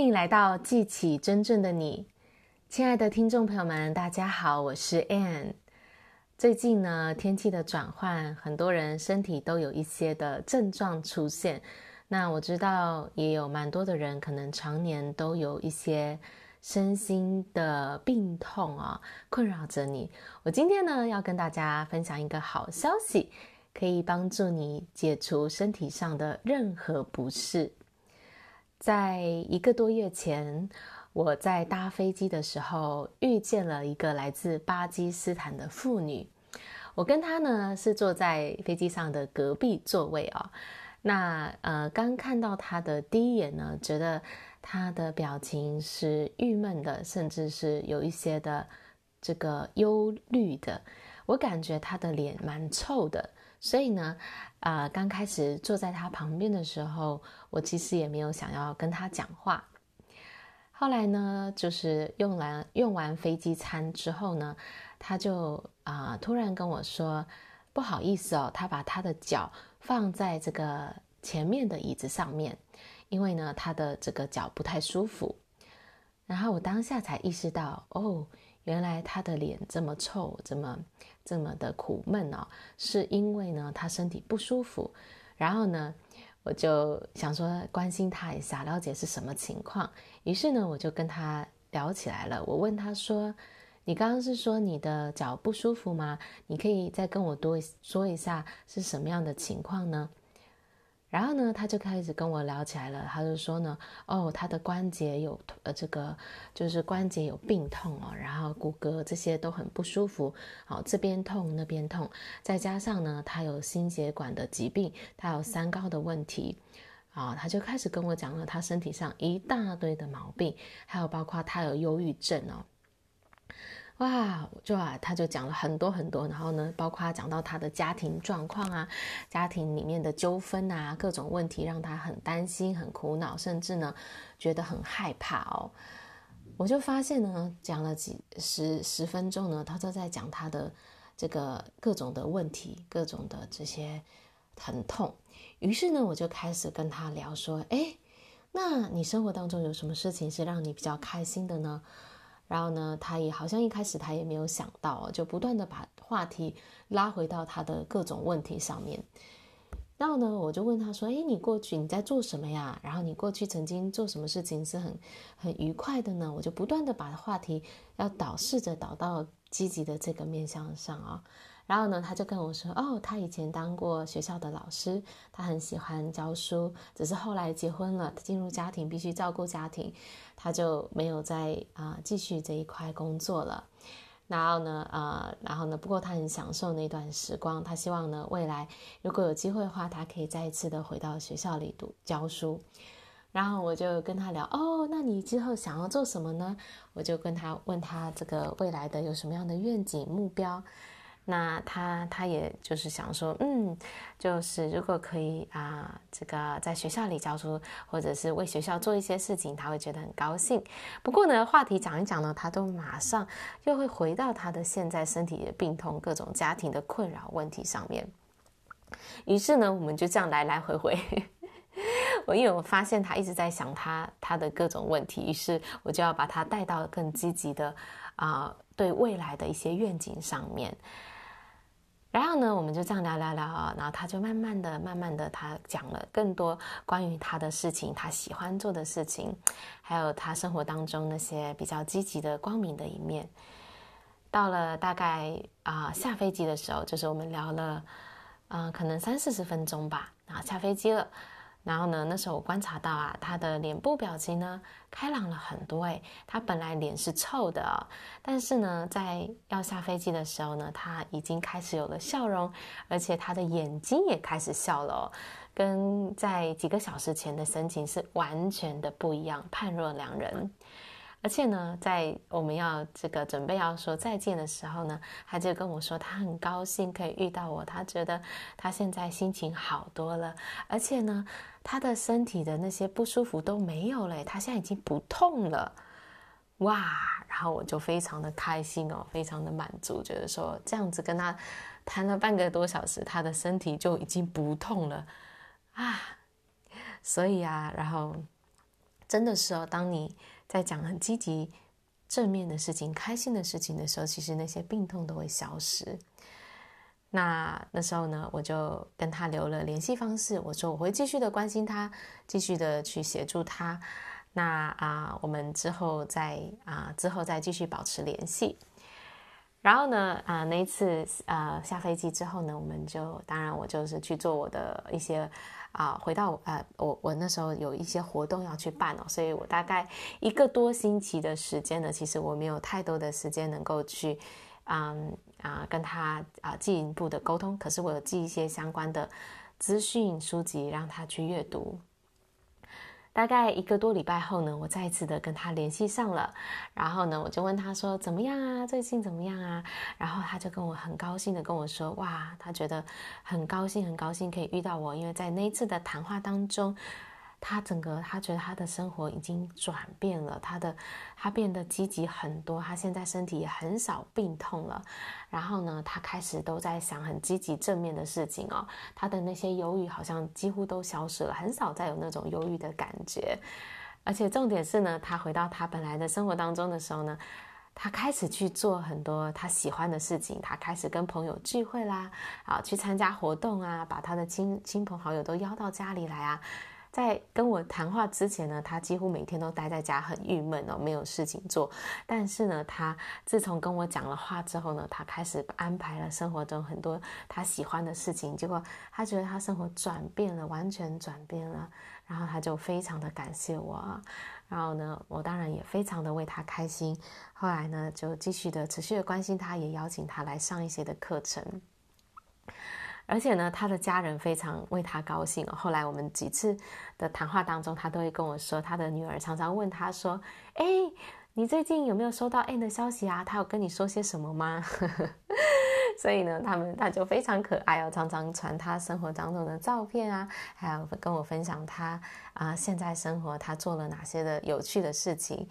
欢迎来到记起真正的你，亲爱的听众朋友们，大家好，我是 Ann。最近呢，天气的转换，很多人身体都有一些的症状出现。那我知道也有蛮多的人，可能常年都有一些身心的病痛啊，困扰着你。我今天呢，要跟大家分享一个好消息，可以帮助你解除身体上的任何不适。在一个多月前，我在搭飞机的时候遇见了一个来自巴基斯坦的妇女。我跟她呢是坐在飞机上的隔壁座位哦。那呃，刚看到她的第一眼呢，觉得她的表情是郁闷的，甚至是有一些的这个忧虑的。我感觉她的脸蛮臭的。所以呢，啊、呃，刚开始坐在他旁边的时候，我其实也没有想要跟他讲话。后来呢，就是用完用完飞机餐之后呢，他就啊、突然跟我说：“不好意思哦，他把他的脚放在这个前面的椅子上面，因为呢他的这个脚不太舒服。”然后我当下才意识到，哦。原来他的脸这么臭，这么这么的苦闷哦，是因为呢他身体不舒服。然后呢，我就想说关心他一下，了解是什么情况。于是呢，我就跟他聊起来了。我问他说：“你刚刚是说你的脚不舒服吗？你可以再跟我多说一下是什么样的情况呢？”然后呢，他就开始跟我聊起来了。他就说呢，哦，他的关节有呃，这个就是关节有病痛哦，然后骨骼这些都很不舒服，好、哦，这边痛那边痛，再加上呢，他有心血管的疾病，他有三高的问题，啊、他就开始跟我讲了他身体上一大堆的毛病，还有包括他有忧郁症哦。哇，就啊，他就讲了很多很多，然后呢，包括讲到他的家庭状况啊，家庭里面的纠纷啊，各种问题让他很担心、很苦恼，甚至呢，觉得很害怕哦。我就发现呢，讲了几十十分钟呢，他都在讲他的这个各种的问题，各种的这些疼痛。于是呢，我就开始跟他聊说，哎，那你生活当中有什么事情是让你比较开心的呢？然后呢，他也好像一开始他也没有想到，就不断的把话题拉回到他的各种问题上面。然后呢，我就问他说：“诶，你过去你在做什么呀？然后你过去曾经做什么事情是很很愉快的呢？”我就不断的把话题要导，试着导到积极的这个面向上啊。然后呢，他就跟我说：“哦，他以前当过学校的老师，他很喜欢教书，只是后来结婚了，他进入家庭必须照顾家庭，他就没有再啊、继续这一块工作了。然后呢，呃，然后呢，不过他很享受那段时光，他希望呢，未来如果有机会的话，他可以再一次的回到学校里读教书。然后我就跟他聊：哦，那你之后想要做什么呢？我就跟他问他这个未来的有什么样的愿景目标。”那他他也就是想说，嗯，就是如果可以啊、这个在学校里教书，或者是为学校做一些事情，他会觉得很高兴。不过呢，话题讲一讲呢，他都马上又会回到他的现在身体的病痛、各种家庭的困扰问题上面。于是呢，我们就这样来来回回。我因为我发现他一直在想他他的各种问题，于是我就要把他带到更积极的啊、对未来的一些愿景上面。然后呢，我们就这样聊聊聊啊，然后他就慢慢的、慢慢的，他讲了更多关于他的事情，他喜欢做的事情，还有他生活当中那些比较积极的、光明的一面。到了大概啊、下飞机的时候，就是我们聊了，嗯、可能三四十分钟吧，然后下飞机了。然后呢，那时候我观察到啊，他的脸部表情呢开朗了很多。诶，他本来脸是臭的，但是呢，在要下飞机的时候呢，他已经开始有了笑容，而且他的眼睛也开始笑了哦，跟在几个小时前的神情是完全的不一样，判若两人。而且呢，在我们要这个准备要说再见的时候呢，他就跟我说，他很高兴可以遇到我，他觉得他现在心情好多了，而且呢，他的身体的那些不舒服都没有了，他现在已经不痛了，哇！然后我就非常的开心哦，非常的满足，觉得说这样子跟他谈了半个多小时，他的身体就已经不痛了啊，所以啊，然后。真的是哦，当你在讲很积极、正面的事情、开心的事情的时候，其实那些病痛都会消失。那那时候呢，我就跟他留了联系方式，我说我会继续的关心他，继续的去协助他。那啊，我们之后再啊，之后再继续保持联系。然后呢，啊，那一次啊下飞机之后呢，我们就当然我就是去做我的一些啊，回到呃，我我那时候有一些活动要去办哦，所以我大概一个多星期的时间呢，其实我没有太多的时间能够去，嗯啊跟他啊进一步的沟通，可是我有寄一些相关的资讯书籍让他去阅读。大概一个多礼拜后呢，我再一次的跟他联系上了，然后呢，我就问他说怎么样啊，最近怎么样啊？然后他就跟我很高兴的跟我说，哇，他觉得很高兴，很高兴可以遇到我，因为在那一次的谈话当中。他整个，他觉得他的生活已经转变了，他的他变得积极很多，他现在身体也很少病痛了。然后呢，他开始都在想很积极正面的事情哦，他的那些忧郁好像几乎都消失了，很少再有那种忧郁的感觉。而且重点是呢，他回到他本来的生活当中的时候呢，他开始去做很多他喜欢的事情，他开始跟朋友聚会啦，啊，去参加活动啊，把他的亲亲朋好友都邀到家里来啊。在跟我谈话之前呢，他几乎每天都待在家，很郁闷哦，没有事情做。但是呢，他自从跟我讲了话之后呢，他开始安排了生活中很多他喜欢的事情。结果他觉得他生活转变了，完全转变了。然后他就非常的感谢我，然后呢，我当然也非常的为他开心。后来呢，就继续的持续的关心他，也邀请他来上一些的课程。而且呢，他的家人非常为他高兴哦。后来我们几次的谈话当中，他都会跟我说，他的女儿常常问他说：“哎，你最近有没有收到 Anne 的消息啊？他有跟你说些什么吗？” 所以呢，他们他就非常可爱哦，常常传他生活当中的照片啊，还有跟我分享他啊现在生活他做了哪些的有趣的事情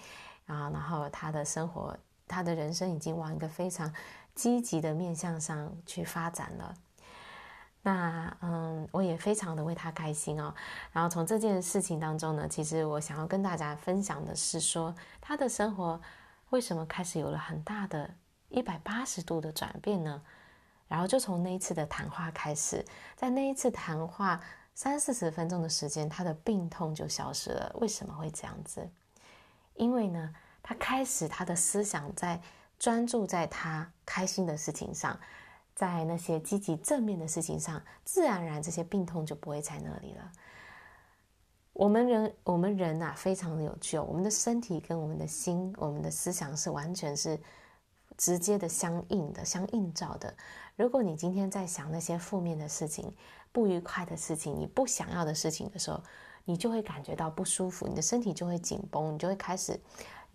啊，然后他的生活，他的人生已经往一个非常积极的面向上去发展了。那嗯，我也非常的为他开心哦。然后从这件事情当中呢，其实我想要跟大家分享的是说，他的生活为什么开始有了很大的一百八十度的转变呢？然后就从那一次的谈话开始，在那一次谈话三四十分钟的时间，他的病痛就消失了。为什么会这样子？因为呢，他开始他的思想在专注在他开心的事情上。在那些积极正面的事情上，自然而然这些病痛就不会在那里了。我们人，我们人啊，非常的有趣。我们的身体跟我们的心、我们的思想是完全是直接的相应的、相映照的。如果你今天在想那些负面的事情、不愉快的事情、你不想要的事情的时候，你就会感觉到不舒服，你的身体就会紧绷，你就会开始。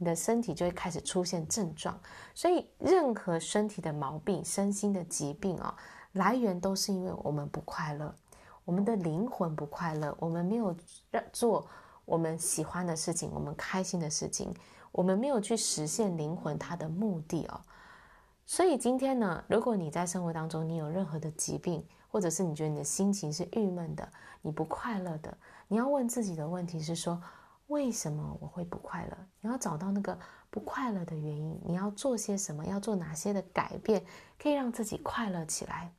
你的身体就会开始出现症状，所以任何身体的毛病、身心的疾病啊，来源都是因为我们不快乐，我们的灵魂不快乐，我们没有让做我们喜欢的事情，我们开心的事情，我们没有去实现灵魂它的目的哦。所以今天呢，如果你在生活当中你有任何的疾病，或者是你觉得你的心情是郁闷的，你不快乐的，你要问自己的问题是说，为什么我会不快乐？你要找到那个不快乐的原因，你要做些什么？要做哪些的改变，可以让自己快乐起来？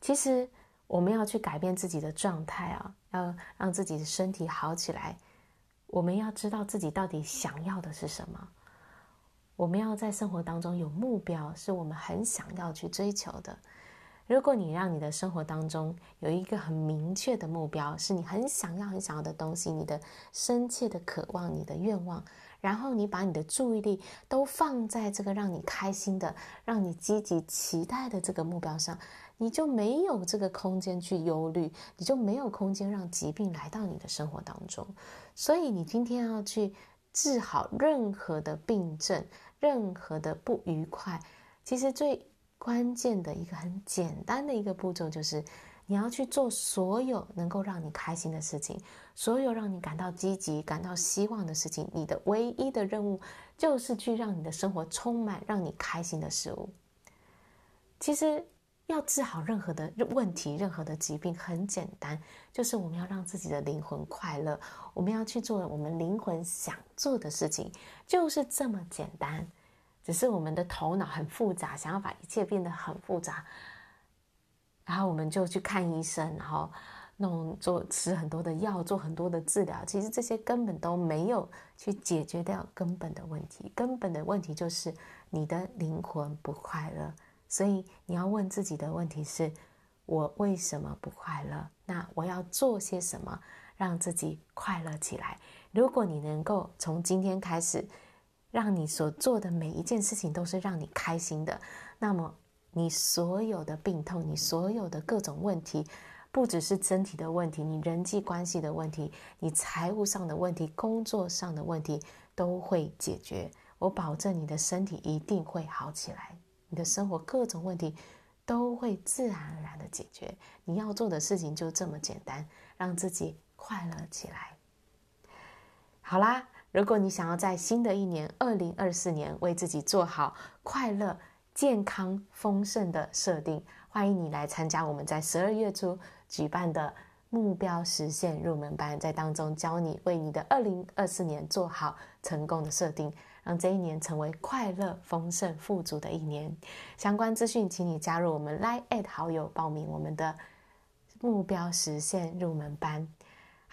其实我们要去改变自己的状态啊，要让自己的身体好起来。我们要知道自己到底想要的是什么。我们要在生活当中有目标，是我们很想要去追求的。如果你让你的生活当中有一个很明确的目标，是你很想要、很想要的东西，你的深切的渴望、你的愿望，然后你把你的注意力都放在这个让你开心的、让你积极期待的这个目标上，你就没有这个空间去忧虑，你就没有空间让疾病来到你的生活当中。所以，你今天要去治好任何的病症、任何的不愉快，其实最。关键的一个很简单的一个步骤就是，你要去做所有能够让你开心的事情，所有让你感到积极、感到希望的事情。你的唯一的任务就是去让你的生活充满让你开心的事物。其实要治好任何的问题、任何的疾病，很简单，就是我们要让自己的灵魂快乐，我们要去做我们灵魂想做的事情，就是这么简单。只是我们的头脑很复杂，想要把一切变得很复杂，然后我们就去看医生，然后弄做吃很多的药，做很多的治疗。其实这些根本都没有去解决掉根本的问题。根本的问题就是你的灵魂不快乐。所以你要问自己的问题是：我为什么不快乐？那我要做些什么让自己快乐起来？如果你能够从今天开始，让你所做的每一件事情都是让你开心的，那么你所有的病痛，你所有的各种问题，不只是身体的问题，你人际关系的问题，你财务上的问题，工作上的问题都会解决。我保证你的身体一定会好起来。你的生活各种问题都会自然而然的解决。你要做的事情就这么简单，让自己快乐起来。好啦，如果你想要在新的一年二零二四年为自己做好快乐、健康、丰盛的设定，欢迎你来参加我们在十二月初举办的目标实现入门班，在当中教你为你的二零二四年做好成功的设定。让这一年成为快乐、丰盛、富足的一年。相关资讯，请你加入我们 Line@ 好友，报名我们的目标实现入门班。